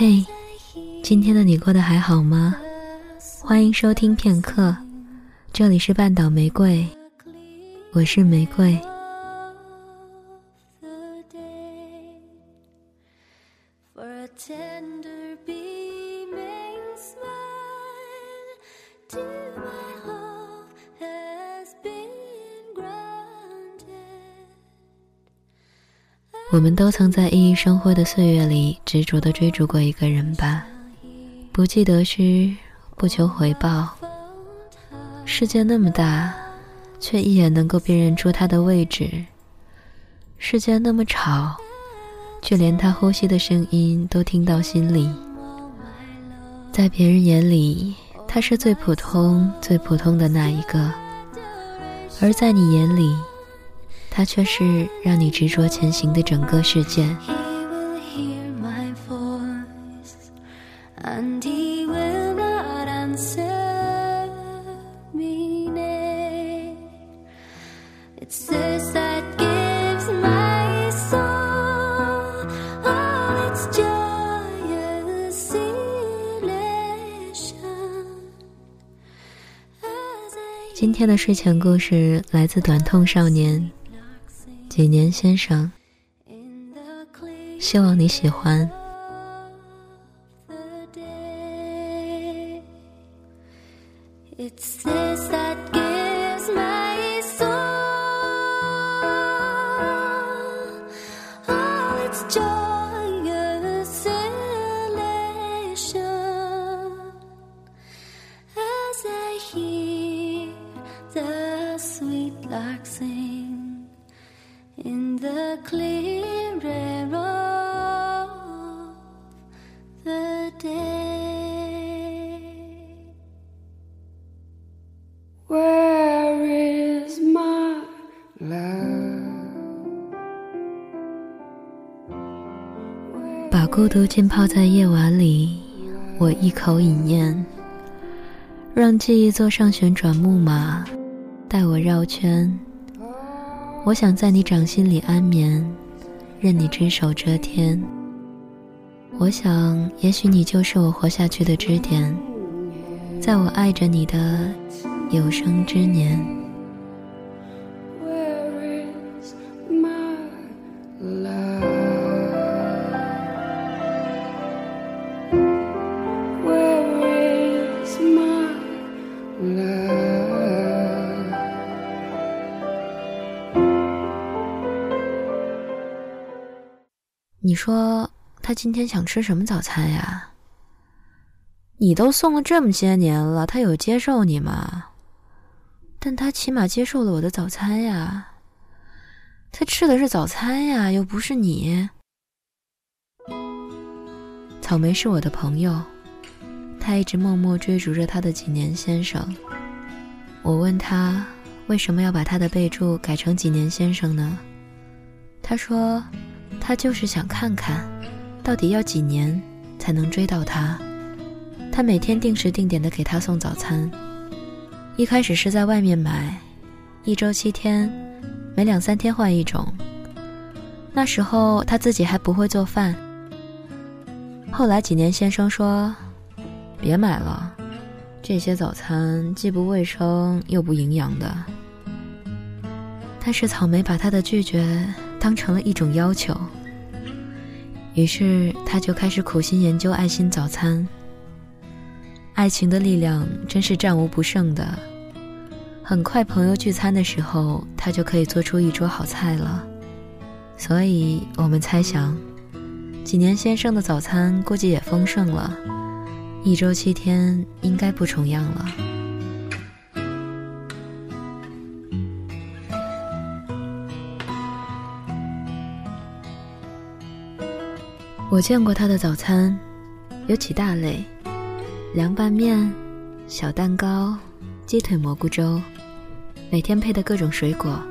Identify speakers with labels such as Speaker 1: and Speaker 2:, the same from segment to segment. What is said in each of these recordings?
Speaker 1: 嘿，今天的你过得还好吗？欢迎收听片刻，这里是半岛玫瑰，我是玫瑰。我们都曾在熠熠生辉的岁月里执着地追逐过一个人吧，不计得失，不求回报。世界那么大，却一眼能够辨认出他的位置；世界那么吵，却连他呼吸的声音都听到心里。在别人眼里，他是最普通、最普通的那一个；而在你眼里，它却是让你执着前行的整个世界。今天的睡前故事来自短痛少年。几年先生，希望你喜欢。孤独浸泡在夜晚里，我一口饮咽，让记忆坐上旋转木马，带我绕圈。我想在你掌心里安眠，任你只手遮天。我想，也许你就是我活下去的支点，在我爱着你的有生之年。你说他今天想吃什么早餐呀？你都送了这么些年了，他有接受你吗？但他起码接受了我的早餐呀。他吃的是早餐呀，又不是你。草莓是我的朋友，他一直默默追逐着他的几年先生。我问他为什么要把他的备注改成几年先生呢？他说。他就是想看看，到底要几年才能追到她。他每天定时定点的给她送早餐，一开始是在外面买，一周七天，每两三天换一种。那时候他自己还不会做饭。后来几年先生说：“别买了，这些早餐既不卫生又不营养的。”但是草莓把他的拒绝。当成了一种要求，于是他就开始苦心研究爱心早餐。爱情的力量真是战无不胜的，很快朋友聚餐的时候，他就可以做出一桌好菜了。所以我们猜想，几年先生的早餐估计也丰盛了，一周七天应该不重样了。我见过他的早餐，有几大类：凉拌面、小蛋糕、鸡腿蘑菇粥，每天配的各种水果。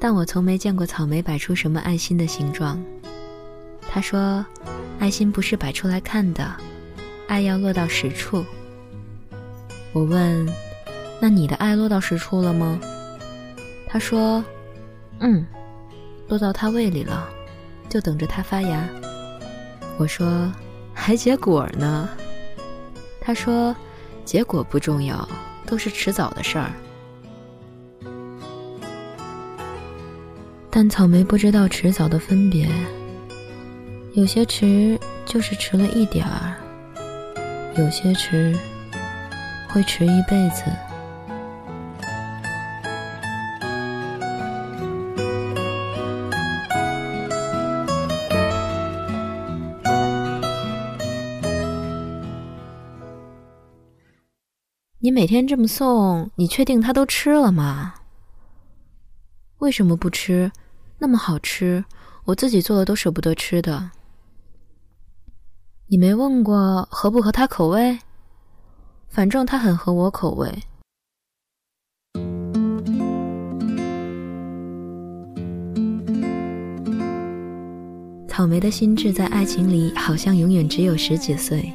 Speaker 1: 但我从没见过草莓摆出什么爱心的形状。他说：“爱心不是摆出来看的，爱要落到实处。”我问：“那你的爱落到实处了吗？”他说：“嗯，落到他胃里了，就等着它发芽。”我说：“还结果呢？他说：“结果不重要，都是迟早的事儿。”但草莓不知道迟早的分别，有些迟就是迟了一点儿，有些迟会迟一辈子。你每天这么送，你确定他都吃了吗？为什么不吃？那么好吃，我自己做的都舍不得吃的。你没问过合不合他口味？反正他很合我口味。草莓的心智在爱情里好像永远只有十几岁。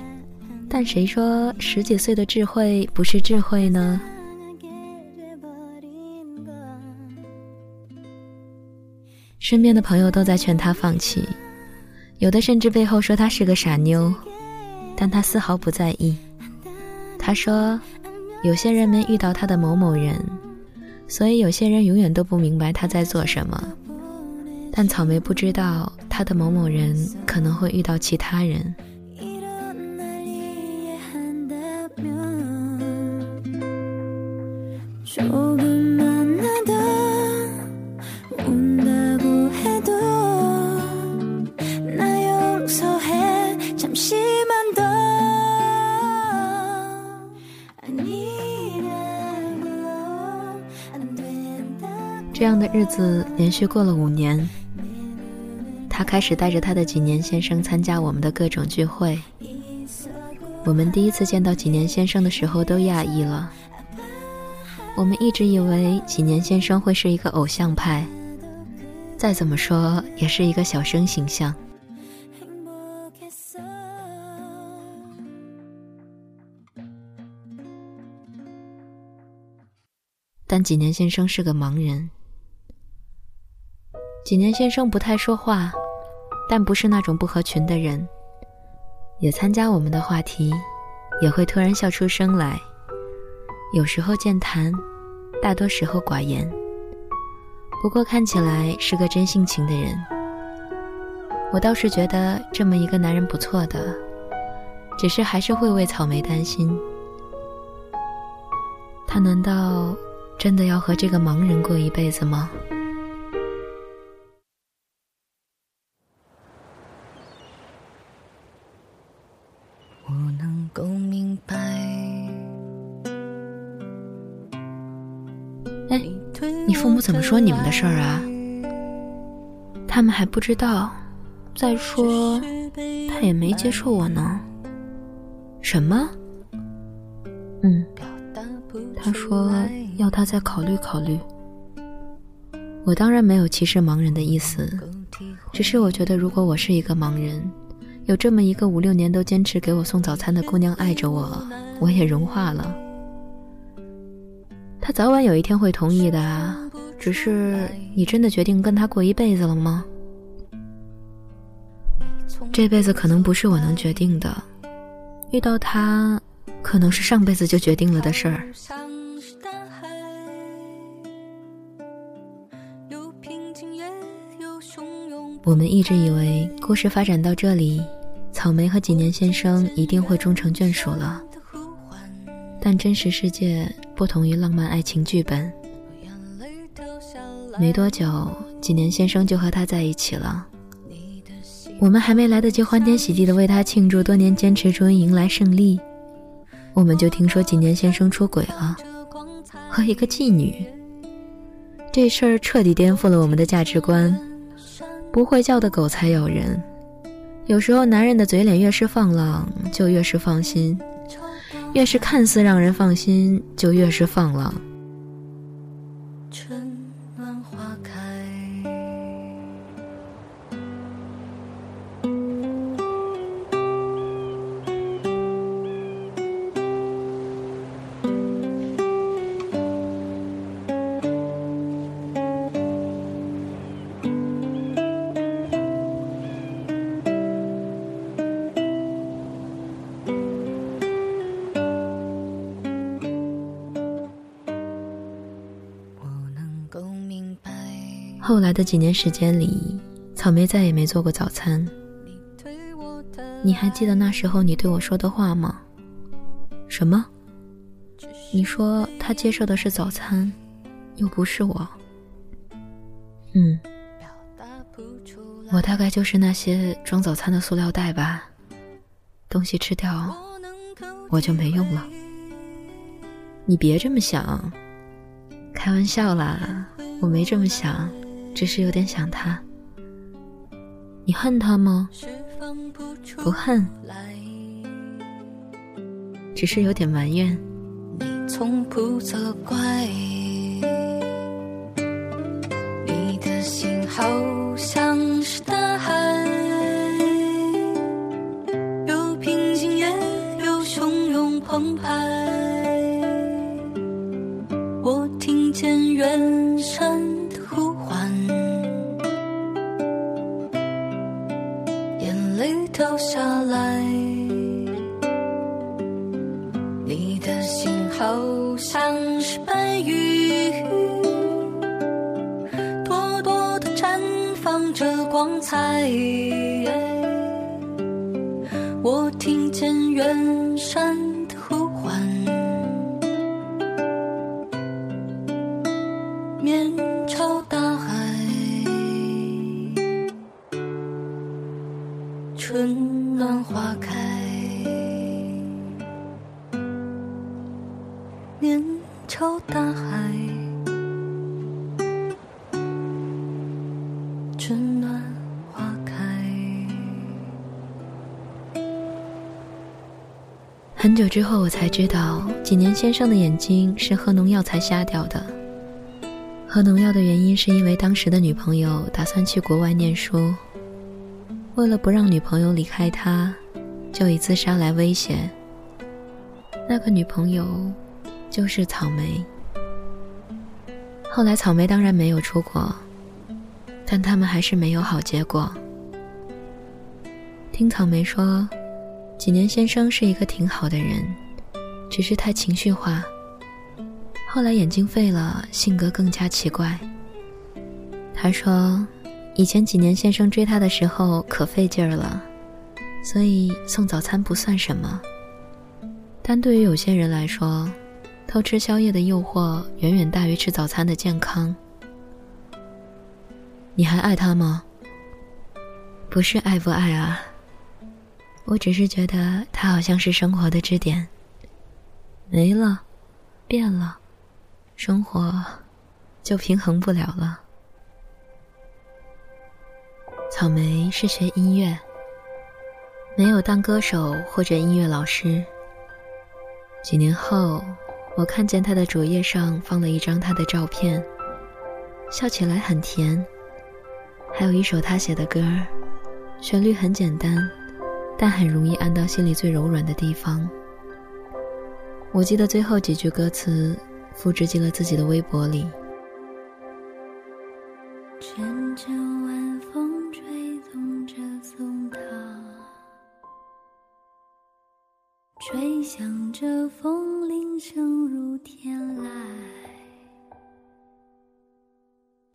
Speaker 1: 但谁说十几岁的智慧不是智慧呢？身边的朋友都在劝他放弃，有的甚至背后说他是个傻妞，但他丝毫不在意。他说：“有些人没遇到他的某某人，所以有些人永远都不明白他在做什么。但草莓不知道，他的某某人可能会遇到其他人。”这样的日子连续过了五年，他开始带着他的几年先生参加我们的各种聚会。我们第一次见到几年先生的时候都讶异了。我们一直以为几年先生会是一个偶像派，再怎么说也是一个小生形象。但几年先生是个盲人。几年先生不太说话，但不是那种不合群的人，也参加我们的话题，也会突然笑出声来。有时候健谈，大多时候寡言。不过看起来是个真性情的人。我倒是觉得这么一个男人不错的，只是还是会为草莓担心。他难道真的要和这个盲人过一辈子吗？你父母怎么说你们的事儿啊？他们还不知道。再说，他也没接受我呢。什么？嗯，他说要他再考虑考虑。我当然没有歧视盲人的意思，只是我觉得，如果我是一个盲人，有这么一个五六年都坚持给我送早餐的姑娘爱着我，我也融化了。他早晚有一天会同意的。只是你真的决定跟他过一辈子了吗？这辈子可能不是我能决定的，遇到他，可能是上辈子就决定了的事儿。我们一直以为故事发展到这里，草莓和几年先生一定会终成眷属了，但真实世界不同于浪漫爱情剧本。没多久，几年先生就和他在一起了。我们还没来得及欢天喜地的为他庆祝多年坚持终于迎来胜利，我们就听说几年先生出轨了，和一个妓女。这事儿彻底颠覆了我们的价值观。不会叫的狗才咬人。有时候，男人的嘴脸越是放浪，就越是放心；越是看似让人放心，就越是放浪。后来的几年时间里，草莓再也没做过早餐。你还记得那时候你对我说的话吗？什么？你说他接受的是早餐，又不是我。嗯，我大概就是那些装早餐的塑料袋吧。东西吃掉，我就没用了。你别这么想，开玩笑啦，我没这么想，只是有点想他。你恨他吗？不恨，只是有点埋怨。你从不责怪，放着光彩。我听见远山很久之后，我才知道，几年先生的眼睛是喝农药才瞎掉的。喝农药的原因是因为当时的女朋友打算去国外念书，为了不让女朋友离开他，就以自杀来威胁。那个女朋友。就是草莓。后来草莓当然没有出国，但他们还是没有好结果。听草莓说，几年先生是一个挺好的人，只是太情绪化。后来眼睛废了，性格更加奇怪。他说，以前几年先生追他的时候可费劲儿了，所以送早餐不算什么。但对于有些人来说，偷吃宵夜的诱惑远远大于吃早餐的健康。你还爱他吗？不是爱不爱啊，我只是觉得他好像是生活的支点。没了，变了，生活就平衡不了了。草莓是学音乐，没有当歌手或者音乐老师。几年后。我看见他的主页上放了一张他的照片，笑起来很甜，还有一首他写的歌，旋律很简单，但很容易按到心里最柔软的地方。我记得最后几句歌词，复制进了自己的微博里。阵阵晚风吹动着松涛，吹响着风铃声如天籁。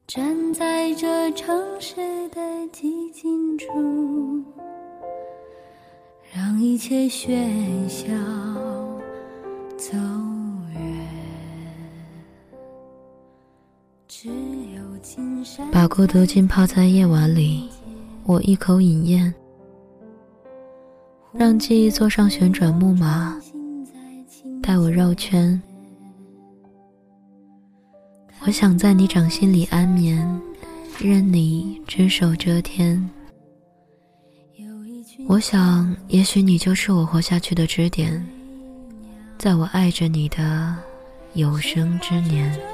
Speaker 1: 站在这城市的寂静处，让一切喧嚣走远。只有金山把孤独浸泡在夜晚里，我一口饮咽，让记忆坐上旋转木马，带我绕圈。我想在你掌心里安眠，任你只手遮天。我想，也许你就是我活下去的支点，在我爱着你的有生之年。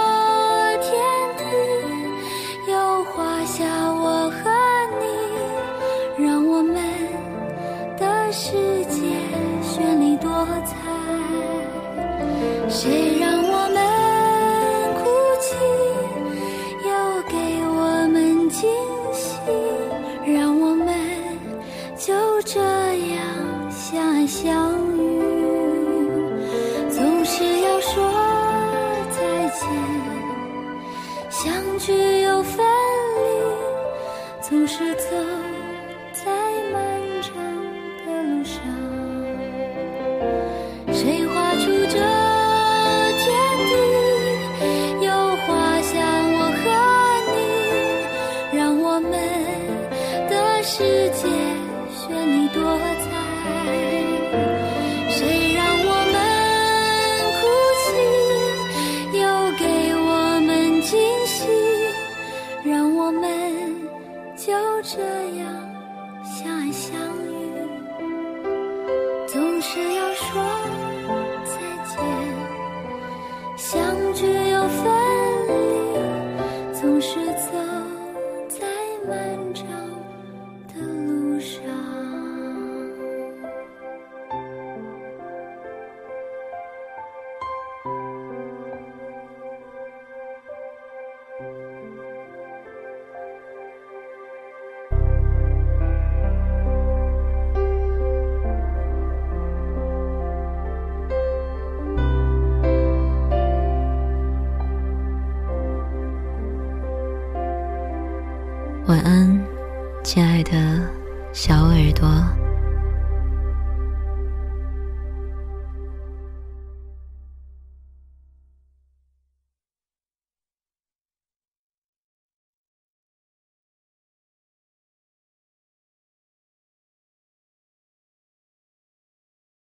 Speaker 1: 着。